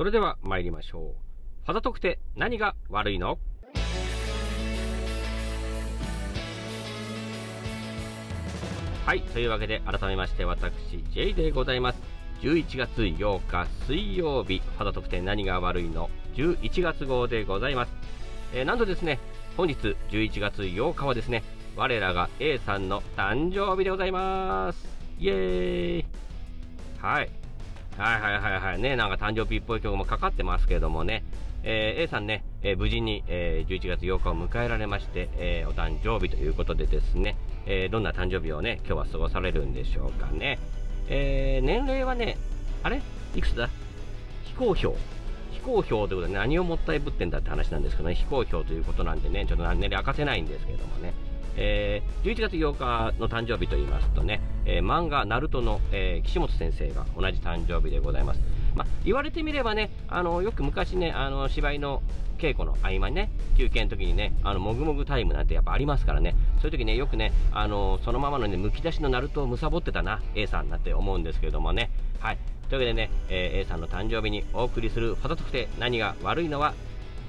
それでは参りましょう。ファザ特定何が悪いの？はい。というわけで、改めまして、私、J でございます。11月8日水曜日、ファザ特典何が悪いの？11月号でございます。えー、なんとですね、本日11月8日はですね、我らが A さんの誕生日でございます。イエーイはい。はいはいはいはい。ね、なんか誕生日っぽい曲もかかってますけどもね、えー、A さんね、えー、無事に、えー、11月8日を迎えられまして、えお誕生日ということでですね、えどんな誕生日をね、今日は過ごされるんでしょうかね。え、年齢はね、あれ？いくつだ？非公表。非公表ということで何をもったいぶってんだって話なんですけどね、非公表ということなんでね、ちょっと年齢明かせないんですけどもね。えー、11月8日の誕生日と言いますとね、えー、漫画、ナルトの、えー、岸本先生が同じ誕生日でございます。まあ、言われてみればね、あの、よく昔ね、あの、芝居の稽古の合間にね、休憩の時にね、あの、もぐもぐタイムなんてやっぱありますからね、そういう時ね、よくね、あの、そのままのね、むき出しのナルトを貪ってたな、A さんなんて思うんですけれどもね、はい。というわけでね、えー、A さんの誕生日にお送りするファザ特定何が悪いのは、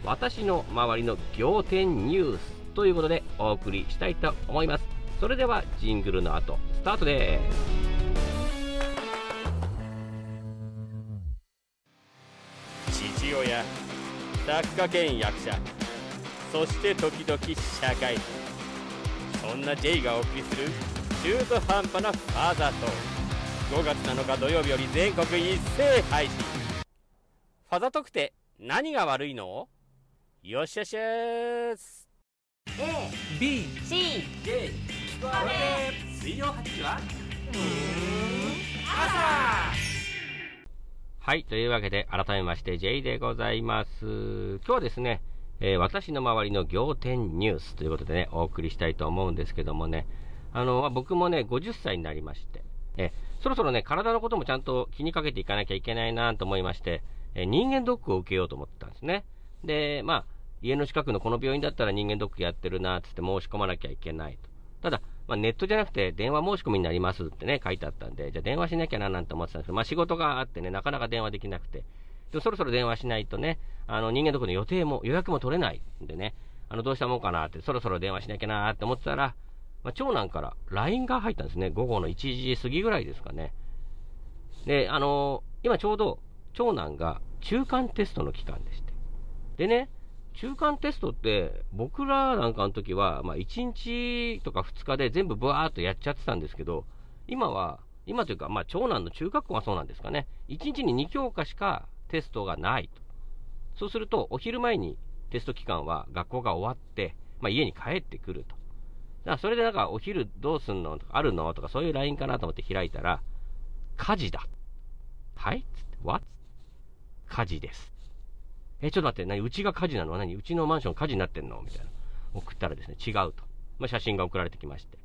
私の周りの仰天ニュースということでお送りしたいと思います。それではジングルの後、スタートです。父親作家兼役者そして時々社会人そんな J がお送りする中途半端なファーザート5月7日土曜日より全国一斉配信ファザー特定何が悪いの？よっしゃしゃす A B C J 聞こえ水曜8時は？うん朝はい。というわけで、改めまして、J でございます。今日はですね、えー、私の周りの仰天ニュースということでね、お送りしたいと思うんですけどもね、あの、まあ、僕もね、50歳になりまして、えそろそろね、体のこともちゃんと気にかけていかなきゃいけないなと思いまして、え人間ドックを受けようと思ってたんですね。で、まあ、家の近くのこの病院だったら人間ドックやってるなっつって申し込まなきゃいけないと。ただ、まあ、ネットじゃなくて電話申し込みになりますってね、書いてあったんで、じゃあ電話しなきゃななんて思ってたんですけど、まあ、仕事があってね、なかなか電話できなくて。でもそろそろ電話しないとね、あの、人間ドックの予定も、予約も取れないんでね、あの、どうしたもんかなって、そろそろ電話しなきゃなって思ってたら、まあ、長男から LINE が入ったんですね。午後の1時過ぎぐらいですかね。で、あのー、今ちょうど、長男が中間テストの期間でして。でね、中間テストって、僕らなんかの時は、まあ、1日とか2日で全部ブワーっとやっちゃってたんですけど、今は、今というか、まあ、長男の中学校がそうなんですかね。1日に2教科しかテストがないと。そうすると、お昼前にテスト期間は学校が終わって、まあ、家に帰ってくると。だからそれでなんか、お昼どうすんのとか、あるのとか、そういう LINE かなと思って開いたら、火事だ。はいつって、what? 火事です。え、ちょっと待って、何うちが火事なの？何うちのマンション火事になってんの？みたいな。送ったらですね、違うと。まあ、写真が送られてきまして。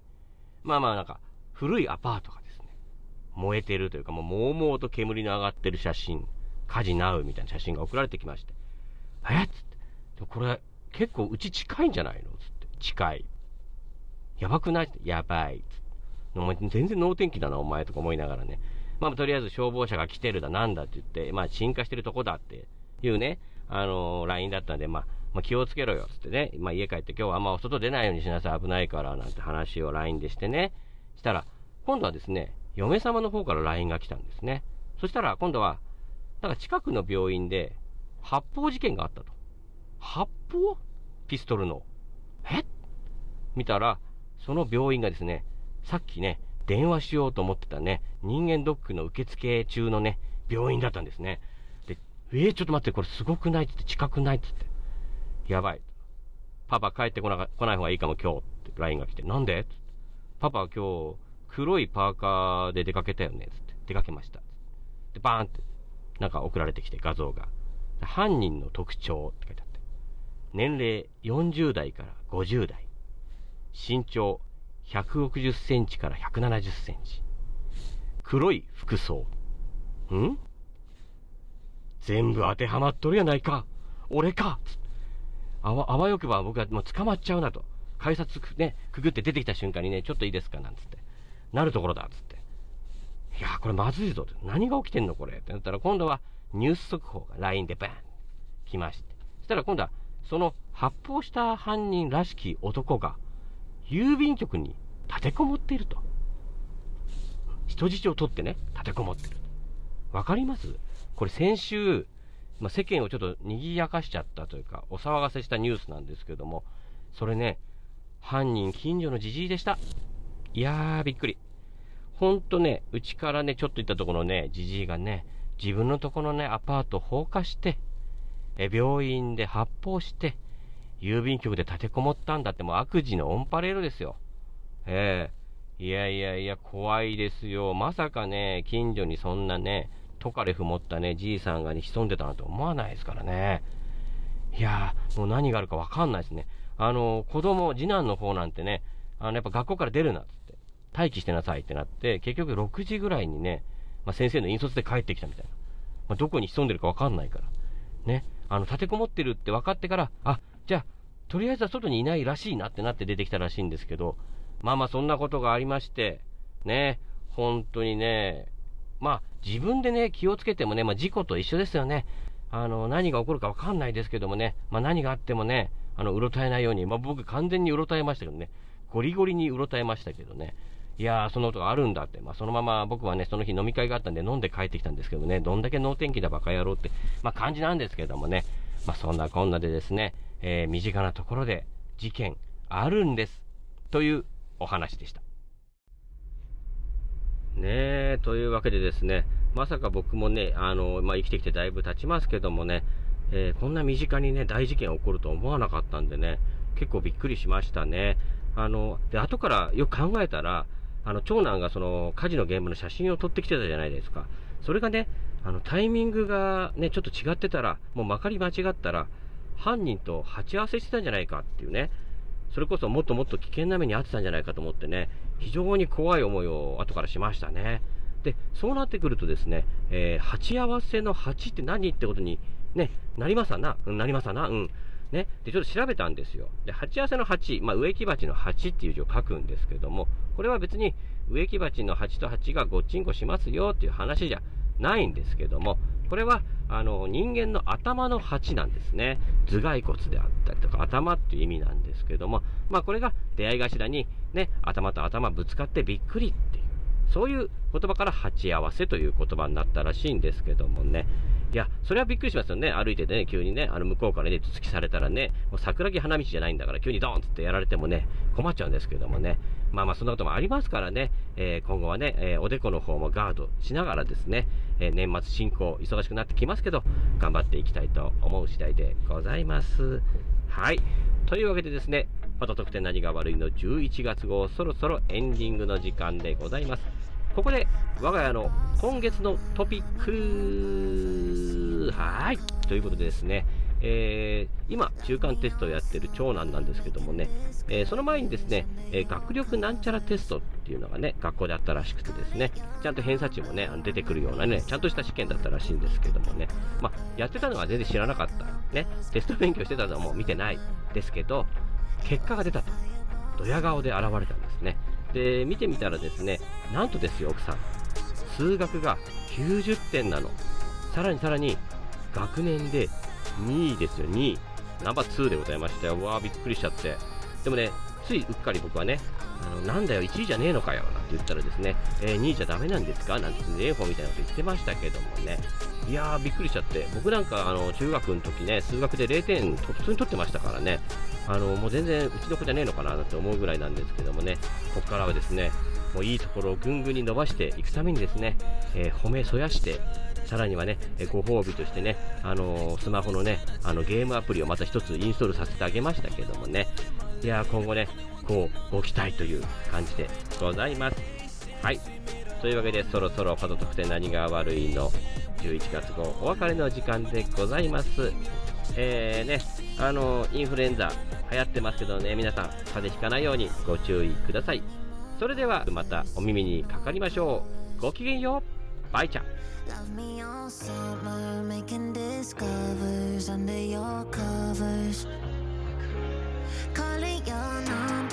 まあまあなんか、古いアパートがですね、燃えてるというか、もう、もうもうと煙の上がってる写真、火事なうみたいな写真が送られてきまして。えっつって。これ、結構うち近いんじゃないの？つって。近い。やばくない？ってやばい。お前全然能天気だな、お前とか思いながらね。まあ、とりあえず消防車が来てるだ、なんだって言って、まあ、鎮火してるとこだっていうね、あのー、LINE だったんで、まあ、まあ、気をつけろよ、つってね。まあ、家帰って今日はあんま外出ないようにしなさい、危ないから、なんて話を LINE でしてね。したら、今度はですね、嫁様の方から LINE が来たんですね。そしたら、今度は、なんか近くの病院で、発砲事件があったと。発砲？ピストルの。え？見たら、その病院がですね、さっきね、電話しようと思ってたね、人間ドックの受付中のね、病院だったんですね。えー、ちょっと待って、これすごくない？って近くない？って言って。やばい。パパ帰ってこな来ない方がいいかも今日って LINE が来て。なんで？ってパパは今日、黒いパーカーで出かけたよねつって。出かけました。で、バーンって、なんか送られてきて画像が。犯人の特徴って書いてあって。年齢40代から50代。身長160センチから170センチ。黒い服装。ん？全部当てはまっとるやないか。俺か。あわ、あわよくば僕はもう捕まっちゃうなと。改札ね、くぐって出てきた瞬間にね、ちょっといいですかなんつって。なるところだっ、つって。いやこれまずいぞ。何が起きてんのこれ？ってなったら、今度は、ニュース速報が LINE でバーン来まして、そしたら今度はその発砲した犯人らしき男が郵便局に立てこもっていると。人質を取ってね、立てこもってる。わかります？これ先週、まあ、世間をちょっと賑やかしちゃったというか、お騒がせしたニュースなんですけども、それね、犯人近所のじじいでした。いやー、びっくり。ほんとね、うちからね、ちょっと行ったところのね、じじいがね、自分のところのね、アパート放火して、え、病院で発砲して、郵便局で立てこもったんだってもう悪事のオンパレードですよ。ええ、いやいやいや、怖いですよ。まさかね、近所にそんなね、トカレフ持ったね、じいさんがね、潜んでたなんて思わないですからね。いやー、もう何があるかわかんないですね。あの、子供、次男の方なんてね、あの、やっぱ学校から出るなっつって、待機してなさいってなって、結局6時ぐらいにね、まあ、先生の引率で帰ってきたみたいな。まあ、どこに潜んでるかわかんないから。ね。あの、立てこもってるって分かってから、あ、じゃあ、とりあえずは外にいないらしいなってなって出てきたらしいんですけど、まあまあそんなことがありまして、ね、本当にね、まあ自分でね、気をつけてもね、まあ事故と一緒ですよね。あの、何が起こるかわかんないですけどもね、まあ何があってもね、あの、うろたえないように、まあ僕完全にうろたえましたけどね、ゴリゴリにうろたえましたけどね、いやー、そのことがあるんだって、まあそのまま僕はね、その日飲み会があったんで飲んで帰ってきたんですけどね、どんだけ能天気だバカ野郎って、まあ感じなんですけどもね、まあそんなこんなでですね、えー、身近なところで事件あるんです。というお話でした。ねえ、というわけでですね、まさか僕もね、あの、まあ、生きてきてだいぶ経ちますけどもね、えー、こんな身近にね、大事件起こると思わなかったんでね、結構びっくりしましたね。あの、で、後からよく考えたら、あの、長男がその火事の現場の写真を撮ってきてたじゃないですか。それがね、あの、タイミングがね、ちょっと違ってたら、もうまかり間違ったら、犯人と鉢合わせしてたんじゃないかっていうね、それこそもっともっと危険な目に遭ってたんじゃないかと思ってね、非常に怖い思いを後からしましたね。で、そうなってくるとですね、えー、鉢合わせの鉢って何ってことに、ね、なりますな？うん、なりますな？うん。ね。で、ちょっと調べたんですよ。で、鉢合わせの鉢、まあ、植木鉢の鉢っていう字を書くんですけども、これは別に植木鉢の鉢と鉢がごっちんこしますよっていう話じゃないんですけども、これは、あの、人間の頭の鉢なんですね。頭蓋骨であったりとか、頭っていう意味なんですけども、まあこれが出会い頭に、ね、頭と頭ぶつかってびっくりっていう、そういう言葉から鉢合わせという言葉になったらしいんですけどもね。いや、それはびっくりしますよね。歩いててね、急にね、あの向こうからね、突きされたらね、もう桜木花道じゃないんだから、急にドーンってやられてもね、困っちゃうんですけどもね。まあまあ、そんなこともありますからね、えー、今後はね、えー、おでこの方もガードしながらですね、えー、年末進行、忙しくなってきますけど、頑張っていきたいと思う次第でございます。はい。というわけでですね、また特典何が悪いの？11月号、そろそろエンディングの時間でございます。ここで、我が家の今月のトピックはい。ということでですね、えー、今、中間テストをやってる長男なんですけどもね、えー、その前にですね、えー、学力なんちゃらテストっていうのがね、学校であったらしくてですね、ちゃんと偏差値もね、出てくるようなね、ちゃんとした試験だったらしいんですけどもね、まあ、やってたのは全然知らなかった。ね、テスト勉強してたのはもう見てないですけど、結果が出たと。ドヤ顔で現れたんですね。で、見てみたらですね、なんとですよ、奥さん。数学が90点なの。さらにさらに、学年で2位ですよ、2位。ナンバー2でございましたよ。わー、びっくりしちゃって。でもね、ついうっかり僕はね、あの、なんだよ、1位じゃねえのかよ、なんて言ったらですね、えー、2位じゃダメなんですかなんて、ね、法みたいなこと言ってましたけどもね、いやー、びっくりしちゃって、僕なんか、あの、中学の時ね、数学で0点、普通に取ってましたからね、あの、もう全然、うちの子じゃねえのかな、なんて思うぐらいなんですけどもね、ここからはですね、もういいところをぐんぐんに伸ばしていくためにですね、えー、褒めそやして、さらにはね、ご褒美としてね、あの、スマホのね、あのゲームアプリをまた一つインストールさせてあげましたけどもね、いや今後ね、こう、ご期待という感じでございます。はい。というわけで、そろそろパド特典何が悪いの？11月号お別れの時間でございます。えーね、あのインフルエンザ流行ってますけどね、皆さん、風邪ひかないようにご注意ください。それでは、またお耳にかかりましょう。ごきげんよう。Bye, ciao. Love me all summer, making discovers under your covers. Your number.